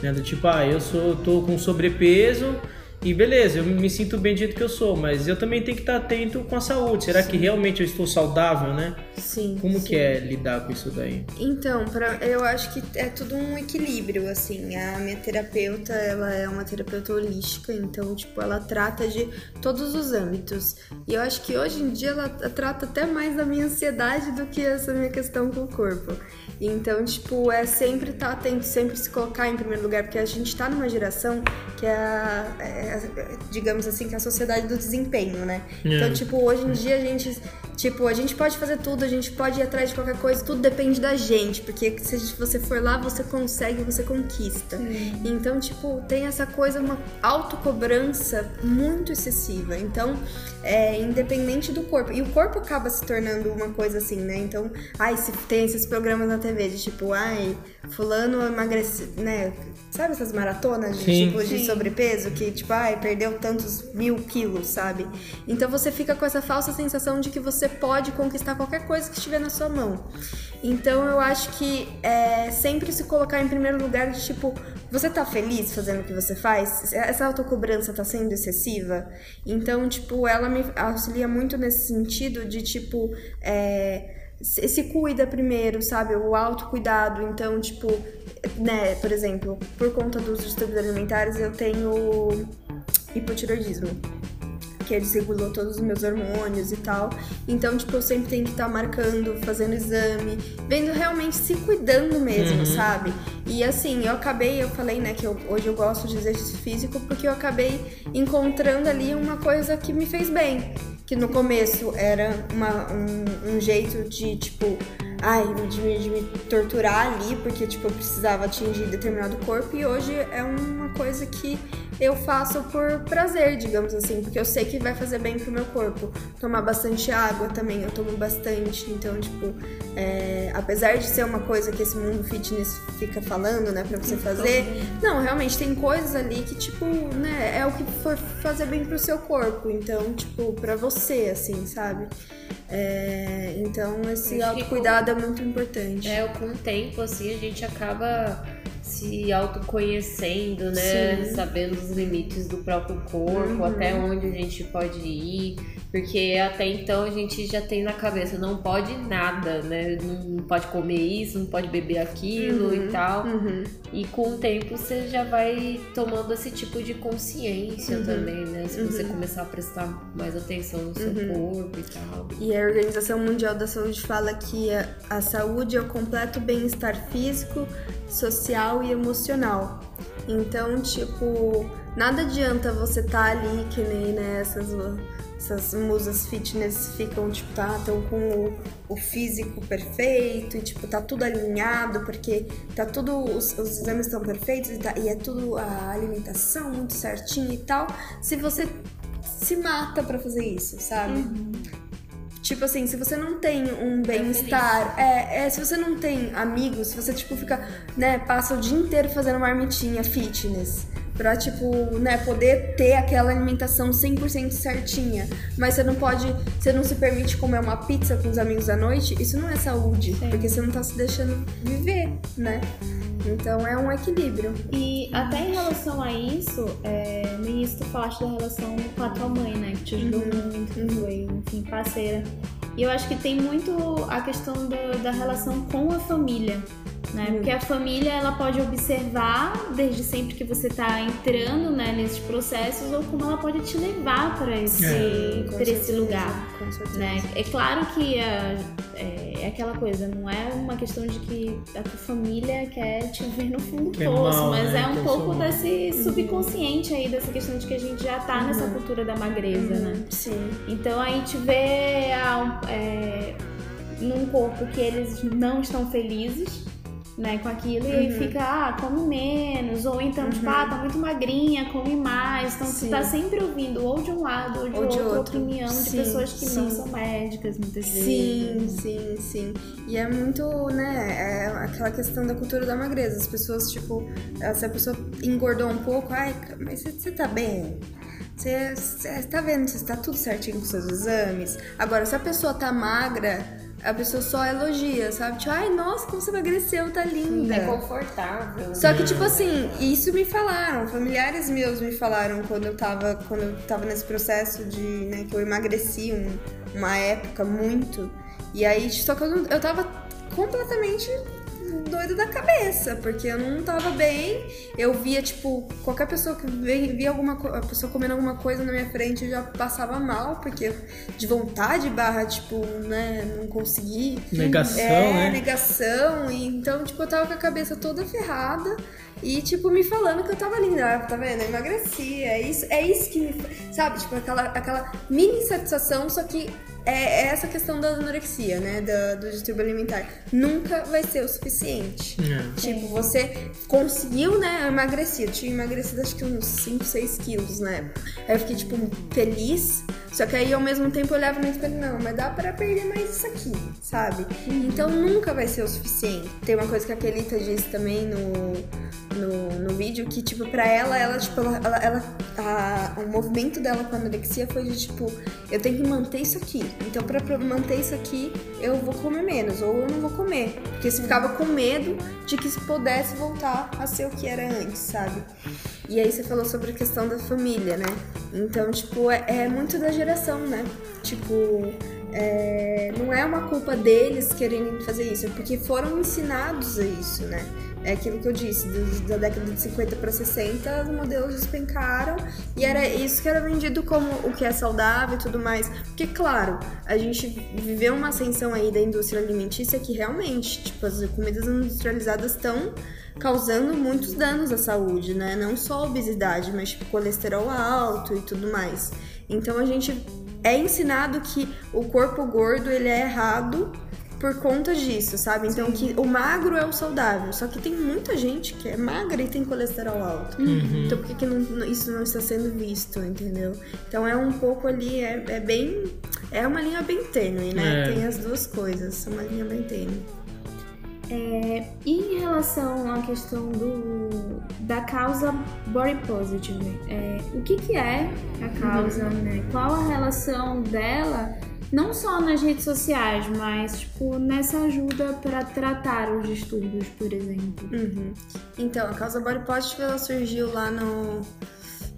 né? Do tipo, ah, eu sou, tô com sobrepeso e beleza, eu me sinto bem do jeito que eu sou, mas eu também tenho que estar atento com a saúde. Será sim. que realmente eu estou saudável, né? Sim. Como sim. que é lidar com isso daí? Então, pra, eu acho que é tudo um equilíbrio, assim. A minha terapeuta, ela é uma terapeuta holística, então, tipo, ela trata de todos os âmbitos. E eu acho que hoje em dia ela trata até mais da minha ansiedade do que essa minha questão com o corpo. Então, tipo, é sempre estar atento, sempre se colocar em primeiro lugar, porque a gente tá numa geração que é, é digamos assim, que é a sociedade do desempenho, né? É. Então, tipo, hoje em dia a gente, tipo, a gente pode fazer tudo, a gente pode ir atrás de qualquer coisa, tudo depende da gente, porque se você for lá, você consegue, você conquista. Então, tipo, tem essa coisa, uma autocobrança muito excessiva. Então, é, independente do corpo. E o corpo acaba se tornando uma coisa assim, né? Então, ai, se tem esses programas na TV de tipo, ai, fulano emagrece, né? Sabe essas maratonas de sim, tipo sim. de sobrepeso que, tipo, ai, perdeu tantos mil quilos, sabe? Então você fica com essa falsa sensação de que você pode conquistar qualquer coisa que estiver na sua mão. Então eu acho que é sempre se colocar em primeiro lugar de tipo, você tá feliz fazendo o que você faz? Essa autocobrança tá sendo excessiva? Então, tipo, ela me auxilia muito nesse sentido de tipo, é, se cuida primeiro, sabe? O autocuidado. Então, tipo, né, por exemplo, por conta dos distúrbios alimentares, eu tenho hipotiroidismo que desregulou todos os meus hormônios e tal. Então, tipo, eu sempre tenho que estar tá marcando, fazendo exame, vendo realmente se cuidando mesmo, uhum. sabe? E assim, eu acabei, eu falei, né, que eu, hoje eu gosto de exercício físico porque eu acabei encontrando ali uma coisa que me fez bem. Que no começo era uma, um, um jeito de, tipo, ai, de me, de me torturar ali, porque, tipo, eu precisava atingir determinado corpo, e hoje é uma coisa que eu faço por prazer, digamos assim, porque eu sei que vai fazer bem pro meu corpo. Tomar bastante água também, eu tomo bastante, então, tipo, é, apesar de ser uma coisa que esse mundo fitness fica falando, né, pra você fazer, não, realmente tem coisas ali que, tipo, né, é o que for fazer bem pro seu corpo, então, tipo, pra você, assim, sabe? É, então, esse autocuidado com, é muito importante. É, com o tempo, assim, a gente acaba se autoconhecendo, né? Sim. Sabendo os limites do próprio corpo, uhum. até onde a gente pode ir. Porque até então a gente já tem na cabeça, não pode nada, né? Não pode comer isso, não pode beber aquilo uhum. e tal. Uhum. E com o tempo você já vai tomando esse tipo de consciência uhum. também, né? Se você uhum. começar a prestar mais atenção no seu uhum. corpo e tal. E a Organização Mundial da Saúde fala que a, a saúde é o completo bem-estar físico, social e emocional. Então, tipo, nada adianta você tá ali que nem. Né, essas musas fitness ficam, tipo, tá, estão com o, o, físico perfeito e, tipo, tá tudo alinhado, porque tá tudo, os, os exames estão perfeitos e, tá, e é tudo a alimentação muito certinha e tal. Se você se mata para fazer isso, sabe? Uhum. Tipo assim, se você não tem um bem-estar, é, é, se você não tem amigos, se você, tipo, fica, né, passa o dia inteiro fazendo marmitinha fitness, pra, tipo, né, poder ter aquela alimentação 100% certinha. Mas você não pode, você não se permite comer uma pizza com os amigos à noite, isso não é saúde, Sim. porque você não tá se deixando viver, né? Então é um equilíbrio. E até em relação a isso, é, no início tu falaste da relação com a tua mãe, né? Que te ajudou uhum. muito, uhum. foi, enfim, parceira. E eu acho que tem muito a questão do, da relação com a família né? Porque a família ela pode observar desde sempre que você está entrando né, nesses processos ou como ela pode te levar para esse, é, esse lugar. Né? É claro que é, é, é, aquela coisa, não é uma questão de que a tua família quer te ver no fundo do poço, mal, mas né? é um pouco desse subconsciente aí, dessa questão de que a gente já está uhum. nessa cultura da magreza, uhum. né? Sim. Então a gente vê a, é, num corpo que eles não estão felizes né, com aquilo, uhum. e aí uhum. fica, ah, come menos, ou então, tipo, uhum. tipo, ah, tá muito magrinha, come mais. Então, Sim. tu tá sempre ouvindo ou de um lado ou de, ou de outra outro. opinião sim, de pessoas que sim. não são médicas, muitas vezes. Sim, sim, sim. E é muito, né, é aquela questão da cultura da magreza. As pessoas, tipo, se a pessoa engordou um pouco, ai, mas você tá bem? Você, você tá vendo se tá tudo certinho com seus exames? Agora, se a pessoa tá magra a pessoa só elogia, sabe? Tipo, ai, nossa, como você emagreceu, tá linda. É confortável. Só que, tipo assim, isso me falaram, familiares meus me falaram quando eu tava, quando eu tava nesse processo de, né, que eu emagreci um, uma época muito. E aí, só que eu, eu tava completamente doida da cabeça, porque eu não tava bem. Eu via, tipo, qualquer pessoa que via alguma a pessoa comendo alguma coisa na minha frente, eu já passava mal, porque de vontade barra, tipo, né, não consegui. Negação, é, né? negação. E, então, tipo, eu tava com a cabeça toda ferrada. E, tipo, me falando que eu tava linda, tá vendo? Eu emagreci. É isso, é isso que me. Sabe? Tipo, aquela, aquela mini satisfação, só que é, é essa questão da anorexia, né? Do, do distúrbio alimentar. Nunca vai ser o suficiente. É. Tipo, você conseguiu, né, emagrecer. Eu tinha emagrecido acho que uns 5, 6 quilos na época. Aí eu fiquei, tipo, feliz. Só que aí ao mesmo tempo eu olhava no espelho, não, mas dá para perder mais isso aqui, sabe? Então nunca vai ser o suficiente. Tem uma coisa que a Kelita disse também no, no, no vídeo, que, tipo, pra ela, ela, tipo, ela, ela, ela a, o movimento dela com a anorexia foi de, tipo, eu tenho que manter isso aqui. Então, pra manter isso aqui, eu vou comer menos, ou eu não vou comer. Porque você ficava com medo de que se pudesse voltar a ser o que era antes, sabe? E aí você falou sobre a questão da família, né? Então, tipo, é, é muito da geração, né? Tipo, é, não é uma culpa deles quererem fazer isso, é porque foram ensinados a isso, né? É aquilo que eu disse, da década de 50 para 60, os modelos despencaram e era isso que era vendido como o que é saudável e tudo mais. Porque, claro, a gente viveu uma ascensão aí da indústria alimentícia que realmente, tipo, as comidas industrializadas estão causando muitos danos à saúde, né? Não só obesidade, mas tipo, colesterol alto e tudo mais. Então a gente é ensinado que o corpo gordo ele é errado por conta disso, sabe? Então Sim. que o magro é o saudável. Só que tem muita gente que é magra e tem colesterol alto. Uhum. Então por que, que não, isso não está sendo visto, entendeu? Então é um pouco ali, é, é bem. É uma linha bem tênue, né? É. Tem as duas coisas, é uma linha bem tênue. É, em relação à questão do, da causa body positive, é, o que, que é a causa, uhum. né? Qual a relação dela não só nas redes sociais, mas tipo nessa ajuda para tratar os distúrbios, por exemplo. Uhum. Então, a causa body positive ela surgiu lá no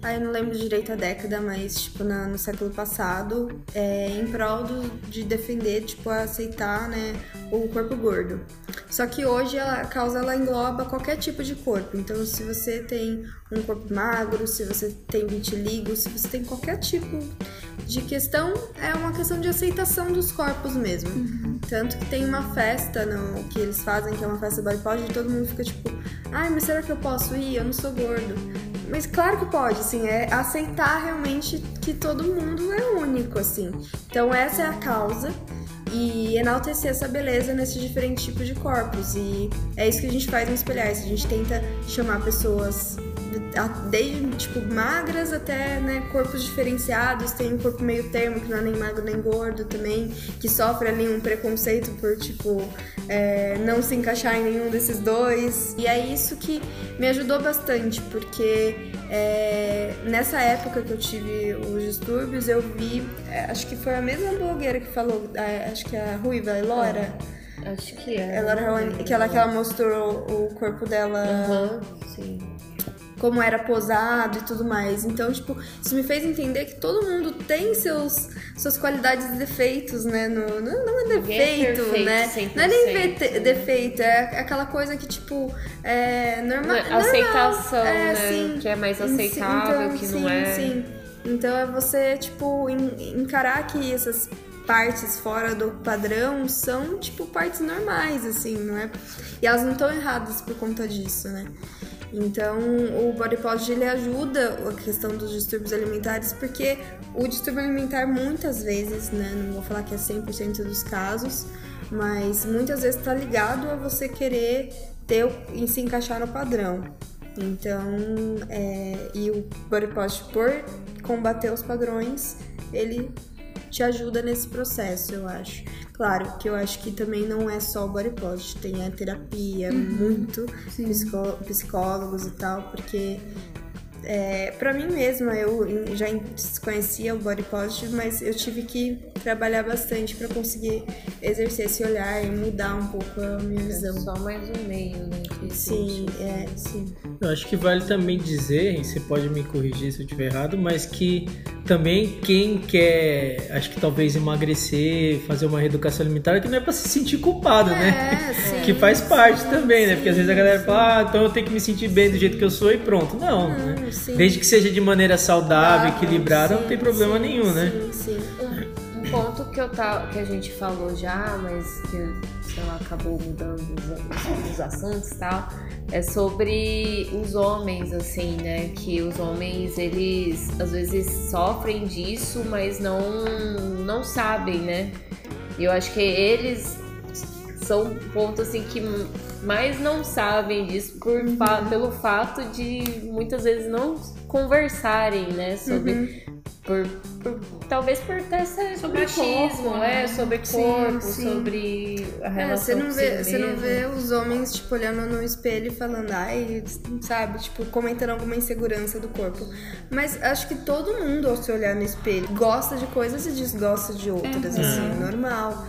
Aí eu não lembro direito a década, mas tipo na, no século passado, é, em prol do, de defender, tipo, aceitar, né, o corpo gordo. Só que hoje ela, a causa ela engloba qualquer tipo de corpo. Então, se você tem um corpo magro, se você tem vitiligo, se você tem qualquer tipo de questão, é uma questão de aceitação dos corpos mesmo. Uhum. Tanto que tem uma festa no, que eles fazem, que é uma festa body positive, e todo mundo fica tipo, ai, mas será que eu posso ir? Eu não sou gordo. Mas claro que pode, assim, é aceitar realmente que todo mundo é único, assim. Então essa é a causa e enaltecer essa beleza nesses diferentes tipos de corpos. E é isso que a gente faz no Espelhar. A gente tenta chamar pessoas desde tipo magras até né, corpos diferenciados. Tem um corpo meio termo que não é nem magro nem gordo também, que sofre ali um preconceito por tipo é, não se encaixar em nenhum desses dois. E é isso que me ajudou bastante, porque é, nessa época que eu tive os distúrbios, eu vi, é, acho que foi a mesma blogueira que falou, é, acho que a Ruiva, a Elora. Acho que é. Ela, que ela, que ela mostrou o corpo dela. Uhum, sim como era posado e tudo mais. Então, tipo, isso me fez entender que todo mundo tem seus suas qualidades e defeitos, né? No, não, não é defeito, é perfeito, né? Não é nem defeito, é aquela coisa que, tipo, é normal. Aceitação, normal, é, né? Sim. Que é mais aceitável, então, que sim, não é. Sim. Então é você, tipo, encarar que essas partes fora do padrão são, tipo, partes normais, assim, não é? E elas não estão erradas por conta disso, né? Então, o body positive ele ajuda a questão dos distúrbios alimentares, porque o distúrbio alimentar muitas vezes, né, não vou falar que é 100% dos casos, mas muitas vezes está ligado a você querer ter e se encaixar no padrão. Então, é, e o body positive por combater os padrões, ele te ajuda nesse processo, eu acho. Claro que eu acho que também não é só o body positive, tem a terapia, uhum. muito psicó psicólogos e tal, porque é, para mim mesma, eu já conhecia o body positive, mas eu tive que trabalhar bastante para conseguir exercer esse olhar e mudar um pouco a minha é visão. É só mais um meio, né? Sim, é, sim. Eu acho que vale também dizer, e você pode me corrigir se eu estiver errado, mas que também quem quer, acho que talvez emagrecer, fazer uma reeducação alimentar, que não é para se sentir culpado, né? é, né? Sim, que faz parte sim, também, né? Porque às vezes a galera fala, ah, então eu tenho que me sentir bem do jeito que eu sou e pronto. Não, não né? Desde que seja de maneira saudável, ah, equilibrada, não tem problema nenhum, né? Sim, sim. Um, ponto que, eu tá, que a gente falou já, mas que ela acabou mudando os, os assuntos e tal, é sobre os homens, assim, né? Que os homens, eles às vezes sofrem disso, mas não, não sabem, né? E eu acho que eles são o ponto, assim, que mais não sabem disso por, uhum. pelo fato de muitas vezes não conversarem, né? Sobre uhum por, por, talvez por ter esse sobre machismo, corpo, é, sobre corpo, sim, sim. sobre a relação é, você não vê, Você não vê os homens, tipo, olhando no espelho e falando, ai, sabe, tipo, comentando alguma insegurança do corpo. Mas acho que todo mundo, ao se olhar no espelho, gosta de coisas e desgosta de outras, uhum. assim, é normal.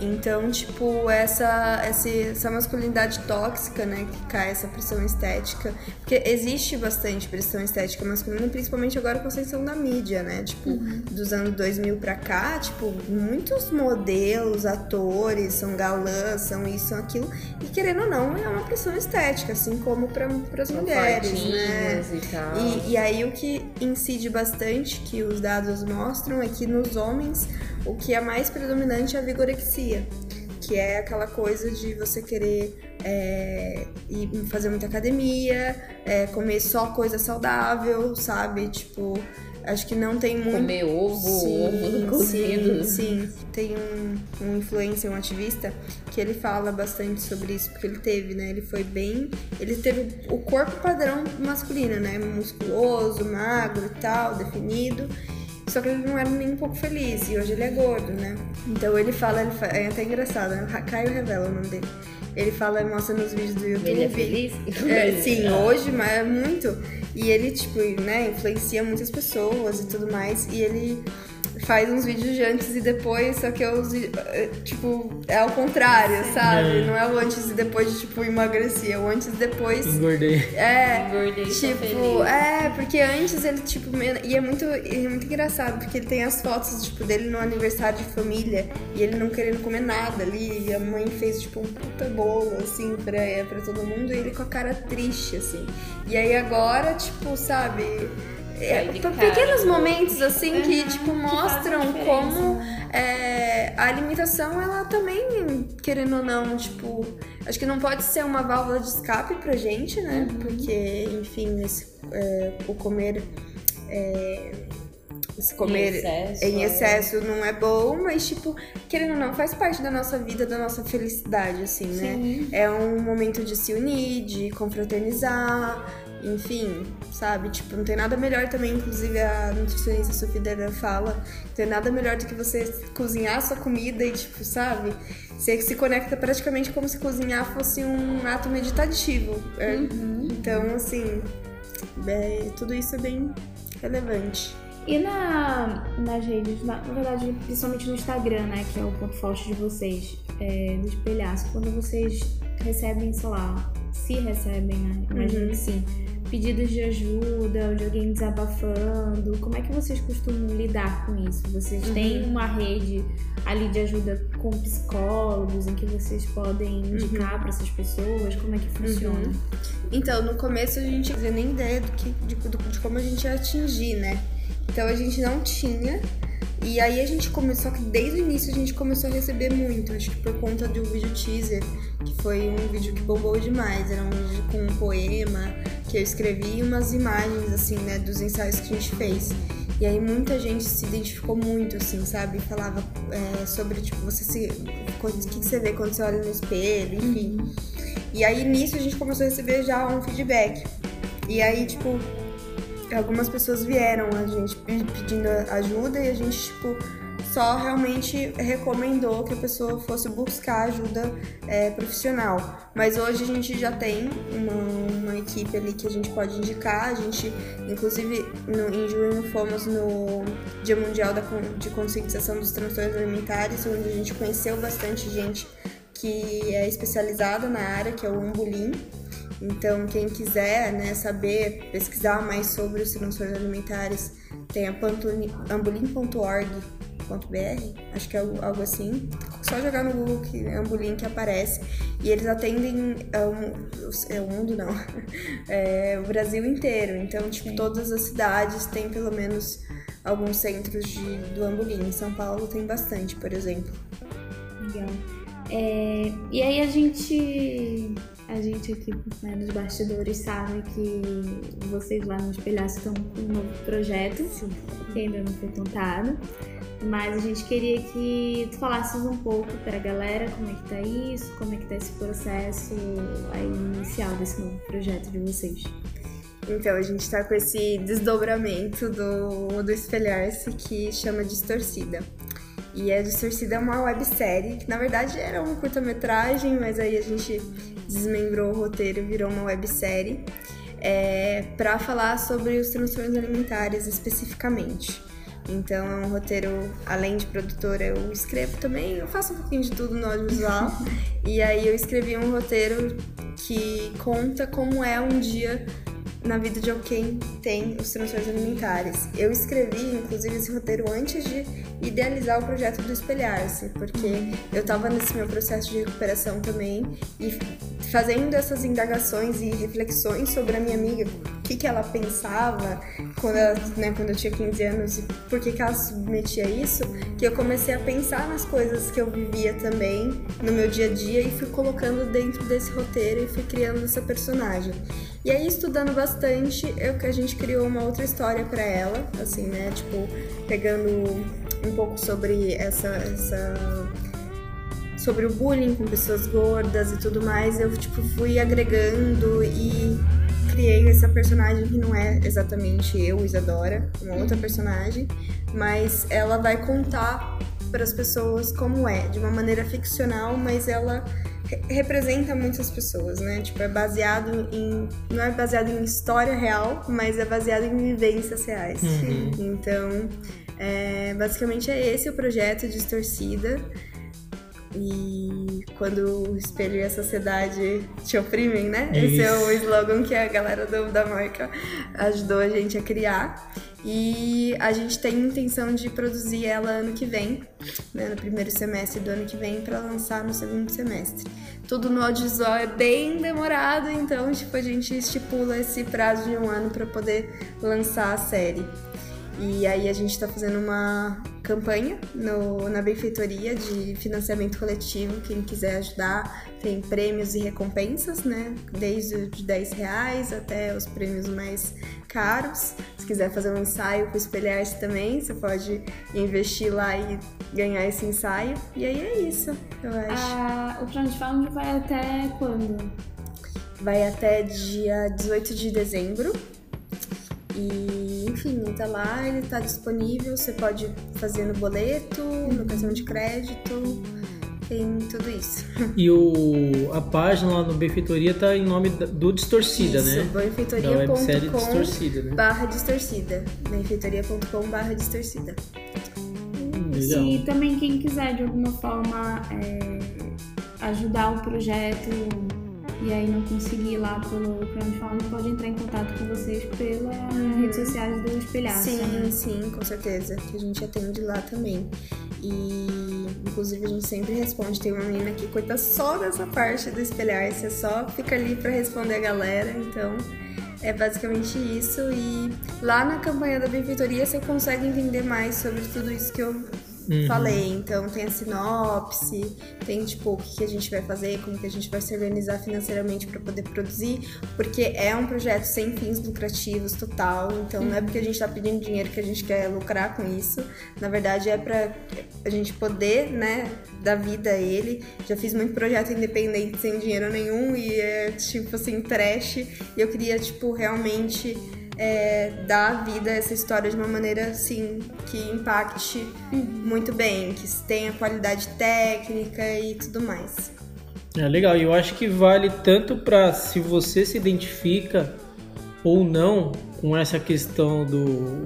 Então, tipo, essa, essa, essa masculinidade tóxica, né, que cai essa pressão estética, porque existe bastante pressão estética masculina, principalmente agora com a ascensão da mídia, né, tipo, uhum. dos anos 2000 pra cá, tipo, muitos modelos, atores são galãs, são isso, são aquilo, e querendo ou não, é uma pressão estética, assim como para as mulheres, né. E, e, e aí o que incide bastante, que os dados mostram, é que nos homens o que é mais predominante é a vigorexia, que é aquela coisa de você querer é, ir fazer muita academia, é, comer só coisa saudável, sabe? Tipo, acho que não tem muito. Comer ovo, sim, ovo cozido. Sim, sim. Tem um, um influencer, um ativista, que ele fala bastante sobre isso, porque ele teve, né? Ele foi bem. Ele teve o corpo padrão masculino, né? Musculoso, magro e tal, definido. Só que ele não era nem um pouco feliz e hoje ele é gordo, né? Então ele fala, ele fala, é até engraçado, né? Caio revela o nome dele. Ele fala, mostra nos vídeos do YouTube. Ele é feliz? É, sim, hoje, mas é muito. E ele, tipo, né, influencia muitas pessoas e tudo mais. E ele faz uns vídeos de antes e depois, só que eu, eh, tipo, é ao contrário, sabe? É. Não é o antes e depois de, tipo, emagrecer, é o antes e depois... Engordei. É, Engordei, tipo, é, porque antes ele, tipo, e é muito, é muito engraçado, porque ele tem as fotos, tipo, dele no aniversário de família, e ele não querendo comer nada ali, e a mãe fez, tipo, um puta bolo, assim, pra, pra todo mundo, e ele com a cara triste, assim. E aí agora, tipo, sabe é, pequenos momentos assim uhum, que tipo mostram que como é, a alimentação ela também querendo ou não tipo acho que não pode ser uma válvula de escape pra gente né uhum. porque enfim esse, é, o comer é, esse comer em excesso, em excesso é. não é bom, mas, tipo, querendo ou não, faz parte da nossa vida, da nossa felicidade, assim, né? Sim. É um momento de se unir, de confraternizar, enfim, sabe? Tipo, não tem nada melhor também, inclusive a nutricionista Sofia fala, não tem nada melhor do que você cozinhar sua comida e, tipo, sabe? Você se conecta praticamente como se cozinhar fosse um ato meditativo. É, uhum. Então, assim, é, tudo isso é bem relevante. E na, nas redes, na, na, verdade, principalmente no Instagram, né, que é o ponto forte de vocês, é, do espelhaço, quando vocês recebem, sei lá, se recebem, né? Imagino uhum. que sim pedidos de ajuda, de alguém desabafando? Como é que vocês costumam lidar com isso? Vocês uhum. têm uma rede ali de ajuda com psicólogos em que vocês podem indicar uhum. para essas pessoas? Como é que funciona? Uhum. Então, no começo a gente não tinha nem ideia do que, de, de como a gente ia atingir, né? Então a gente não tinha. E aí a gente começou, que desde o início a gente começou a receber muito, acho que por conta do vídeo teaser, que foi um vídeo que bombou demais, era um vídeo com um poema, que eu escrevi umas imagens, assim, né, dos ensaios que a gente fez. E aí muita gente se identificou muito, assim, sabe? Falava é, sobre, tipo, você se. O que você vê quando você olha no espelho, enfim. Uhum. E aí nisso a gente começou a receber já um feedback. E aí, tipo, algumas pessoas vieram a gente pedindo ajuda e a gente, tipo, só realmente recomendou que a pessoa fosse buscar ajuda é, profissional. Mas hoje a gente já tem uma, uma, equipe ali que a gente pode indicar. A gente, inclusive, no, em junho fomos no Dia Mundial da, de Conscientização dos Transtornos Alimentares, onde a gente conheceu bastante gente que é especializada na área, que é o Umbulim. Então, quem quiser né, saber, pesquisar mais sobre os transtornos alimentares, tem a ambulim.org br acho que é algo assim. Só jogar no Google que é Ambulin que aparece. E eles atendem é, um, é o mundo não, é, o Brasil inteiro. Então, tipo, todas as cidades têm pelo menos alguns centros de, do Ambulin. Em São Paulo tem bastante, por exemplo. Legal. É, e aí a gente a gente aqui né, nos bastidores sabe que vocês lá no Espelhaço estão com um novo projeto, Sim. que ainda não foi contado. Mas a gente queria que tu falasses um pouco para a galera como é que tá isso, como é que tá esse processo aí inicial desse novo projeto de vocês. Então, a gente está com esse desdobramento do, do Espelhar-se que chama Distorcida. E a Distorcida é uma websérie, que na verdade era uma curta-metragem, mas aí a gente desmembrou o roteiro e virou uma websérie é, para falar sobre os transtornos alimentares especificamente. Então é um roteiro, além de produtora, eu escrevo também, eu faço um pouquinho de tudo no audiovisual. e aí eu escrevi um roteiro que conta como é um dia na vida de alguém tem os transtornos alimentares. Eu escrevi, inclusive, esse roteiro antes de idealizar o projeto do Espelhar-se, porque eu estava nesse meu processo de recuperação também e fazendo essas indagações e reflexões sobre a minha amiga, o que, que ela pensava quando, ela, né, quando eu tinha 15 anos e por que, que ela submetia a isso, que eu comecei a pensar nas coisas que eu vivia também no meu dia a dia e fui colocando dentro desse roteiro e fui criando essa personagem. E aí, estudando bastante, eu, a gente criou uma outra história para ela, assim, né, tipo, pegando um pouco sobre essa, essa sobre o bullying com pessoas gordas e tudo mais, eu tipo fui agregando e criei essa personagem que não é exatamente eu, Isadora, uma outra personagem, mas ela vai contar para as pessoas como é, de uma maneira ficcional, mas ela re representa muitas pessoas, né? Tipo, é baseado em não é baseado em história real, mas é baseado em vivências reais. Uhum. Então, é, basicamente é esse o projeto Distorcida. E quando o espelho e a sociedade te oprimem, né? Isso. Esse é o slogan que a galera do, da marca ajudou a gente a criar. E a gente tem intenção de produzir ela ano que vem, né, no primeiro semestre do ano que vem, para lançar no segundo semestre. Tudo no audiovisual é bem demorado, então tipo, a gente estipula esse prazo de um ano para poder lançar a série. E aí a gente está fazendo uma campanha no, na benfeitoria de financiamento coletivo. Quem quiser ajudar, tem prêmios e recompensas, né? Desde de 10 reais até os prêmios mais caros. Se quiser fazer um ensaio para espelhar-se também, você pode investir lá e ganhar esse ensaio. E aí é isso, eu acho. Ah, o crowdfunding vai até quando? Vai até dia 18 de dezembro. E, enfim, tá lá, ele tá disponível, você pode fazer no boleto, uhum. no cartão de crédito, tem tudo isso. E o, a página lá no Benfeitoria tá em nome do Distorcida, isso, né? benfeitoria.com Distorcida, né? barra distorcida. benfeitoria.com barra distorcida. Hum, e também quem quiser de alguma forma é, ajudar o projeto e aí não conseguir lá pelo crowdfunding, pode entrar em contato com vocês pelas uhum. redes sociais do Espelhaço. Sim, né? sim, com certeza. Que a gente atende lá também. E inclusive a gente sempre responde. Tem uma menina que cuida só dessa parte do espelhar, você só fica ali para responder a galera, então é basicamente isso. E lá na campanha da benfeitoria você consegue entender mais sobre tudo isso que eu Uhum. Falei, então tem a sinopse, tem tipo o que a gente vai fazer, como que a gente vai se organizar financeiramente para poder produzir, porque é um projeto sem fins lucrativos total, então uhum. não é porque a gente tá pedindo dinheiro que a gente quer lucrar com isso. Na verdade é para a gente poder, né, dar vida a ele. Já fiz muito projeto independente sem dinheiro nenhum e é tipo assim trash, e eu queria tipo realmente é, dar vida a essa história de uma maneira assim que impacte muito bem, que tenha qualidade técnica e tudo mais. É legal, eu acho que vale tanto para se você se identifica ou não com essa questão do,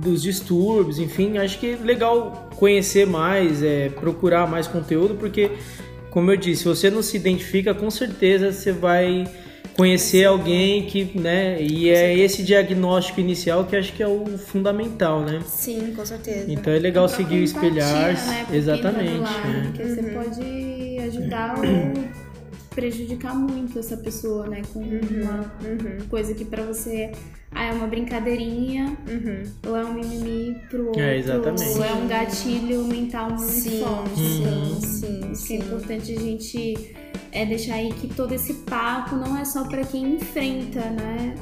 dos distúrbios, enfim, acho que é legal conhecer mais, é, procurar mais conteúdo, porque, como eu disse, se você não se identifica, com certeza você vai conhecer alguém que, né, e é esse diagnóstico inicial que acho que é o fundamental, né? Sim, com certeza. Então é legal seguir o espelhar, né? exatamente. Lá, é. Porque você Uhum. pode ajudar ou prejudicar muito essa pessoa, né, com uma Uhum, coisa que pra você ah, é uma brincadeirinha uhum. ou é um mimimi pro outro, É, exatamente. ou é um gatilho mental muito Sim, forte. sim, Então, sim, é sim. importante a gente é, deixar aí que todo esse papo não é só pra quem enfrenta, né?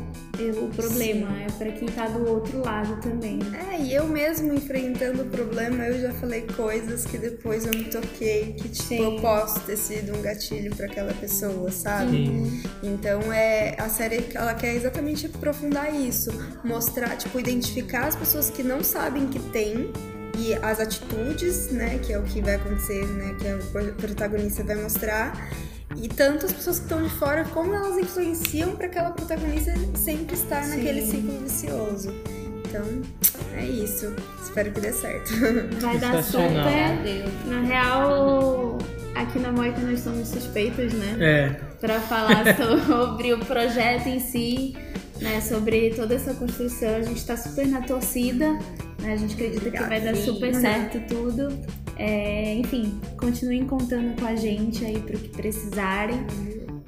O problema, é pra quem tá do outro lado também. É, e eu mesmo enfrentando o problema, eu já falei coisas que depois eu me toquei, que tipo, Sim. eu posso ter sido um gatilho pra aquela pessoa, sabe? Sim. Então é a série ela quer exatamente aprofundar isso, mostrar, tipo, identificar as pessoas que não sabem que tem e as atitudes, né, que é o que vai acontecer, né, que o pro- protagonista vai mostrar. E tanto as pessoas que estão de fora, como elas influenciam para aquela protagonista sempre estar Sim. naquele ciclo vicioso. Então, é isso. Espero que dê certo. Vai dar super. Deus. Na real, aqui na Moica nós somos suspeitos, né? É, Pra falar sobre o projeto em si, né? Sobre toda essa construção. A gente tá super na torcida, né? A gente acredita que vai dar Obrigada. super certo tudo. É, enfim, continuem contando com a gente aí pro que precisarem.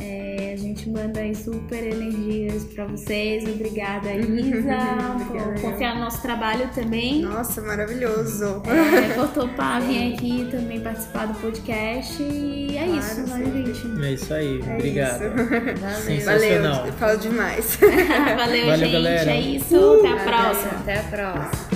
É, a gente manda aí super energias pra vocês. Obrigada, Isa, Obrigada, por confiar no nosso trabalho também. Nossa, maravilhoso. É, por topar vir aqui também participar do podcast. E é Claro, isso, né, sempre. gente? é isso aí. É Obrigado. isso. Valeu. Sensacional. Valeu, eu falo demais. Valeu, Valeu, gente. galera. É isso. Até a próxima. Até a próxima.